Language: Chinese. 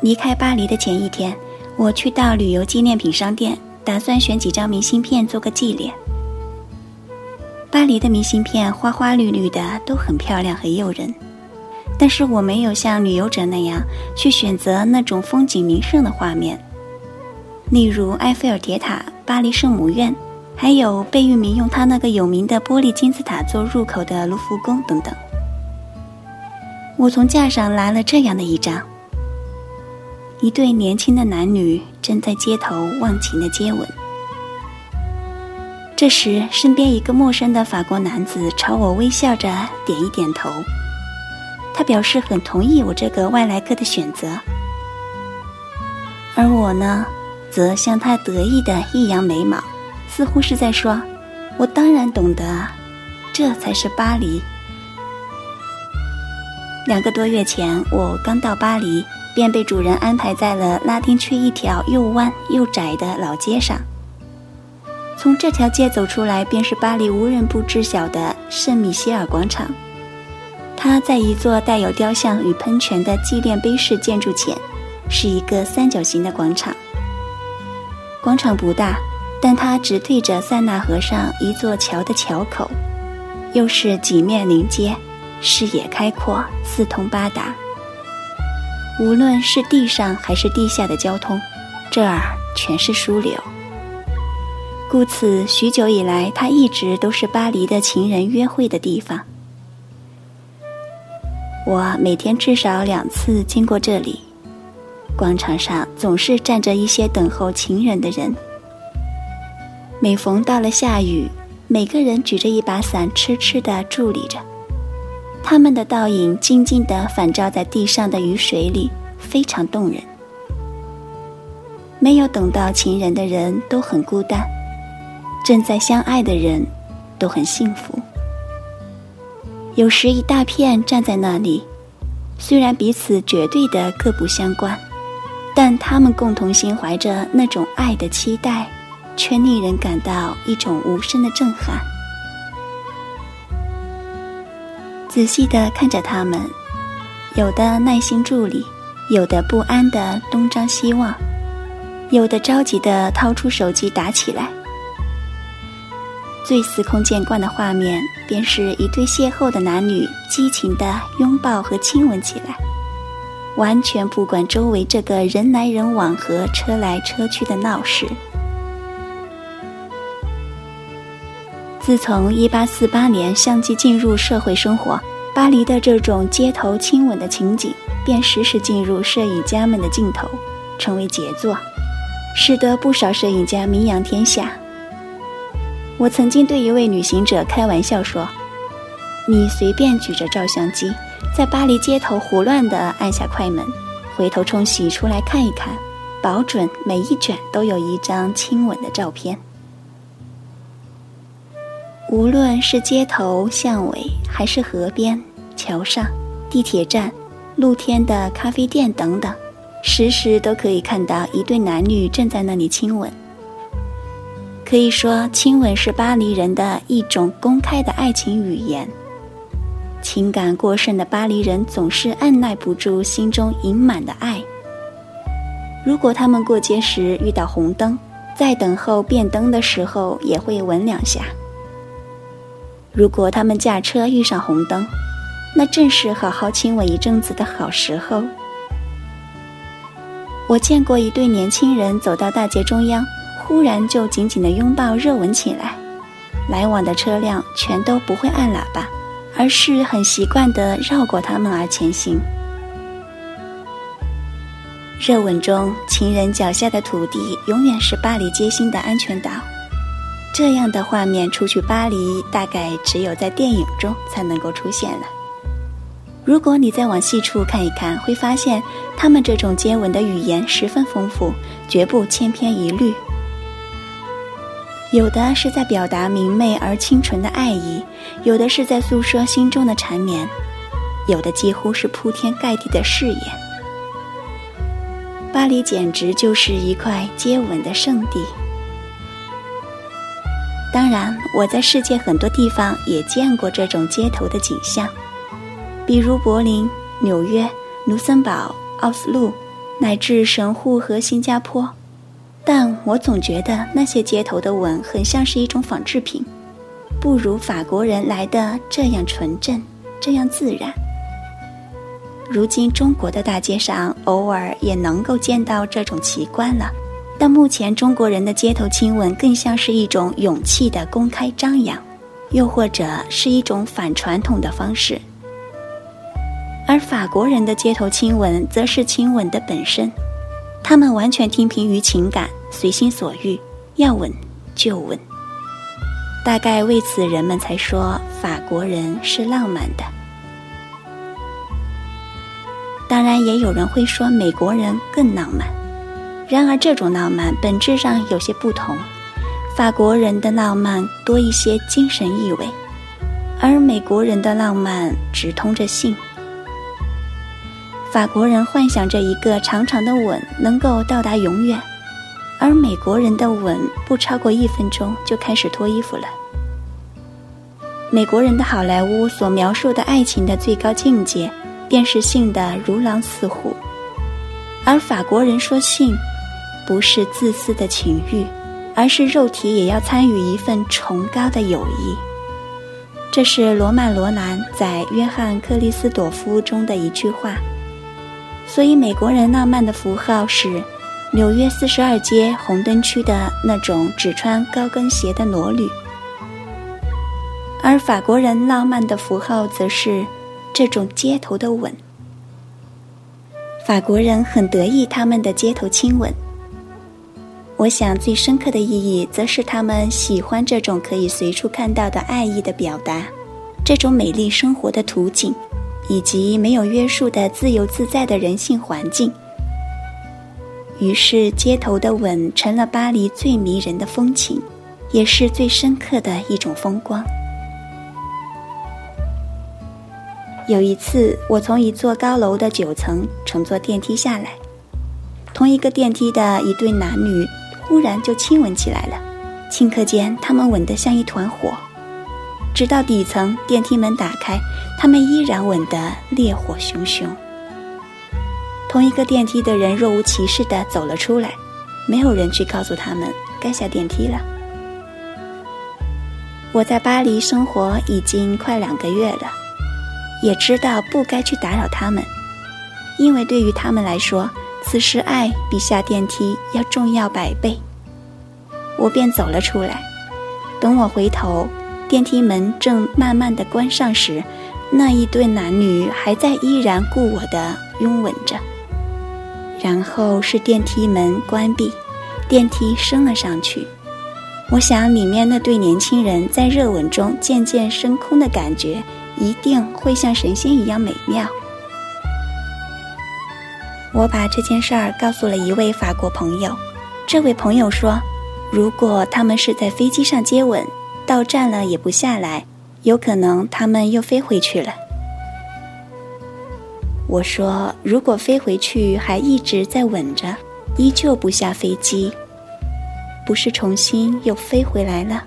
离开巴黎的前一天，我去到旅游纪念品商店，打算选几张明信片做个纪念。巴黎的明信片花花绿绿的，都很漂亮，很诱人。但是我没有像旅游者那样去选择那种风景名胜的画面，例如埃菲尔铁塔、巴黎圣母院，还有贝聿铭用它那个有名的玻璃金字塔做入口的卢浮宫等等。我从架上拿了这样的一张。一对年轻的男女正在街头忘情的接吻。这时，身边一个陌生的法国男子朝我微笑着点一点头，他表示很同意我这个外来客的选择。而我呢，则向他得意的一扬眉毛，似乎是在说：“我当然懂得，这才是巴黎。”两个多月前，我刚到巴黎。便被主人安排在了拉丁区一条又弯又窄的老街上。从这条街走出来，便是巴黎无人不知晓的圣米歇尔广场。它在一座带有雕像与喷泉的纪念碑式建筑前，是一个三角形的广场。广场不大，但它直对着塞纳河上一座桥的桥口，又是几面临街，视野开阔，四通八达。无论是地上还是地下的交通，这儿全是枢纽。故此，许久以来，它一直都是巴黎的情人约会的地方。我每天至少两次经过这里，广场上总是站着一些等候情人的人。每逢到了下雨，每个人举着一把伞，痴痴地伫立着。他们的倒影静静地反照在地上的雨水里，非常动人。没有等到情人的人都很孤单，正在相爱的人都很幸福。有时一大片站在那里，虽然彼此绝对的各不相关，但他们共同心怀着那种爱的期待，却令人感到一种无声的震撼。仔细地看着他们，有的耐心伫立，有的不安地东张西望，有的着急地掏出手机打起来。最司空见惯的画面，便是一对邂逅的男女激情地拥抱和亲吻起来，完全不管周围这个人来人往和车来车去的闹市。自从1848年相继进入社会生活，巴黎的这种街头亲吻的情景便时时进入摄影家们的镜头，成为杰作，使得不少摄影家名扬天下。我曾经对一位旅行者开玩笑说：“你随便举着照相机，在巴黎街头胡乱地按下快门，回头冲洗出来看一看，保准每一卷都有一张亲吻的照片。”无论是街头巷尾，还是河边、桥上、地铁站、露天的咖啡店等等，时时都可以看到一对男女正在那里亲吻。可以说，亲吻是巴黎人的一种公开的爱情语言。情感过剩的巴黎人总是按耐不住心中盈满的爱。如果他们过街时遇到红灯，在等候变灯的时候也会吻两下。如果他们驾车遇上红灯，那正是好好亲吻一阵子的好时候。我见过一对年轻人走到大街中央，忽然就紧紧的拥抱热吻起来，来往的车辆全都不会按喇叭，而是很习惯的绕过他们而前行。热吻中，情人脚下的土地永远是巴黎街心的安全岛。这样的画面，出去巴黎大概只有在电影中才能够出现了。如果你再往细处看一看，会发现他们这种接吻的语言十分丰富，绝不千篇一律。有的是在表达明媚而清纯的爱意，有的是在诉说心中的缠绵，有的几乎是铺天盖地的誓言。巴黎简直就是一块接吻的圣地。当然，我在世界很多地方也见过这种街头的景象，比如柏林、纽约、卢森堡、奥斯陆、乃至神户和新加坡，但我总觉得那些街头的吻很像是一种仿制品，不如法国人来的这样纯正，这样自然。如今中国的大街上偶尔也能够见到这种奇观了，但目前中国人的街头亲吻更像是一种勇气的公开张扬，又或者是一种反传统的方式。而法国人的街头亲吻则是亲吻的本身，他们完全听凭于情感，随心所欲，要吻就吻。大概为此，人们才说法国人是浪漫的。当然，也有人会说美国人更浪漫。然而，这种浪漫本质上有些不同。法国人的浪漫多一些精神意味，而美国人的浪漫直通着性。法国人幻想着一个长长的吻能够到达永远，而美国人的吻不超过一分钟就开始脱衣服了。美国人的好莱坞所描述的爱情的最高境界，便是性的如狼似虎，而法国人说性，不是自私的情欲，而是肉体也要参与一份崇高的友谊。这是罗曼·罗兰在《约翰·克里斯朵夫》中的一句话。所以，美国人浪漫的符号是纽约四十二街红灯区的那种只穿高跟鞋的裸女，而法国人浪漫的符号则是这种街头的吻。法国人很得意他们的街头亲吻。我想，最深刻的意义则是他们喜欢这种可以随处看到的爱意的表达，这种美丽生活的图景。以及没有约束的自由自在的人性环境，于是街头的吻成了巴黎最迷人的风情，也是最深刻的一种风光。有一次，我从一座高楼的九层乘坐电梯下来，同一个电梯的一对男女忽然就亲吻起来了，顷刻间，他们吻得像一团火。直到底层电梯门打开，他们依然吻得烈火熊熊。同一个电梯的人若无其事地走了出来，没有人去告诉他们该下电梯了。我在巴黎生活已经快两个月了，也知道不该去打扰他们，因为对于他们来说，此时爱比下电梯要重要百倍。我便走了出来，等我回头。电梯门正慢慢的关上时，那一对男女还在依然故我的拥吻着。然后是电梯门关闭，电梯升了上去。我想里面那对年轻人在热吻中渐渐升空的感觉，一定会像神仙一样美妙。我把这件事儿告诉了一位法国朋友，这位朋友说，如果他们是在飞机上接吻。到站了也不下来，有可能他们又飞回去了。我说，如果飞回去还一直在吻着，依旧不下飞机，不是重新又飞回来了？